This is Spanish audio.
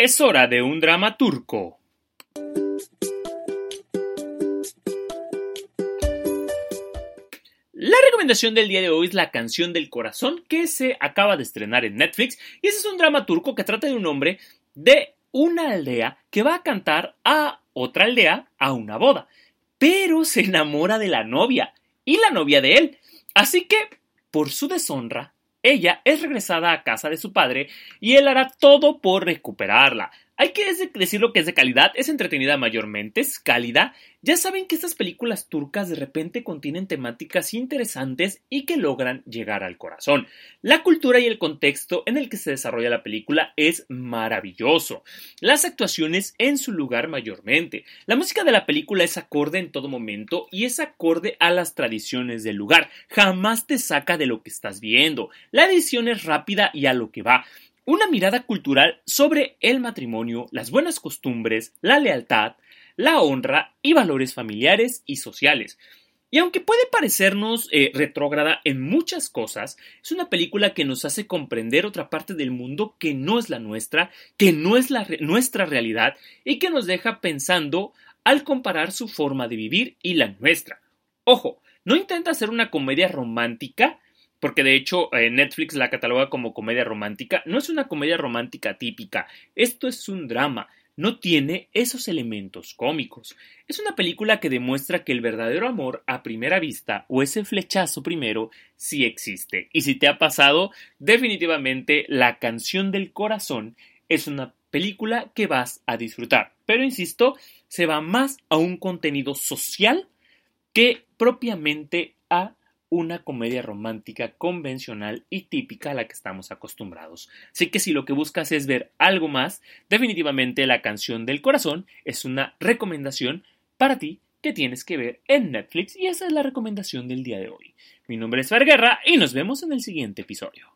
Es hora de un drama turco. La recomendación del día de hoy es La canción del corazón que se acaba de estrenar en Netflix y ese es un drama turco que trata de un hombre de una aldea que va a cantar a otra aldea a una boda, pero se enamora de la novia y la novia de él. Así que, por su deshonra, ella es regresada a casa de su padre y él hará todo por recuperarla. Hay que decir lo que es de calidad, es entretenida mayormente, es cálida. Ya saben que estas películas turcas de repente contienen temáticas interesantes y que logran llegar al corazón. La cultura y el contexto en el que se desarrolla la película es maravilloso. Las actuaciones en su lugar mayormente. La música de la película es acorde en todo momento y es acorde a las tradiciones del lugar. Jamás te saca de lo que estás viendo. La edición es rápida y a lo que va una mirada cultural sobre el matrimonio, las buenas costumbres, la lealtad, la honra y valores familiares y sociales. Y aunque puede parecernos eh, retrógrada en muchas cosas, es una película que nos hace comprender otra parte del mundo que no es la nuestra, que no es la nuestra realidad y que nos deja pensando al comparar su forma de vivir y la nuestra. Ojo, no intenta hacer una comedia romántica, porque de hecho eh, Netflix la cataloga como comedia romántica, no es una comedia romántica típica, esto es un drama, no tiene esos elementos cómicos. Es una película que demuestra que el verdadero amor a primera vista o ese flechazo primero sí existe. Y si te ha pasado, definitivamente La canción del corazón es una película que vas a disfrutar. Pero insisto, se va más a un contenido social que propiamente a una comedia romántica convencional y típica a la que estamos acostumbrados. Así que si lo que buscas es ver algo más, definitivamente la canción del corazón es una recomendación para ti que tienes que ver en Netflix y esa es la recomendación del día de hoy. Mi nombre es Guerra y nos vemos en el siguiente episodio.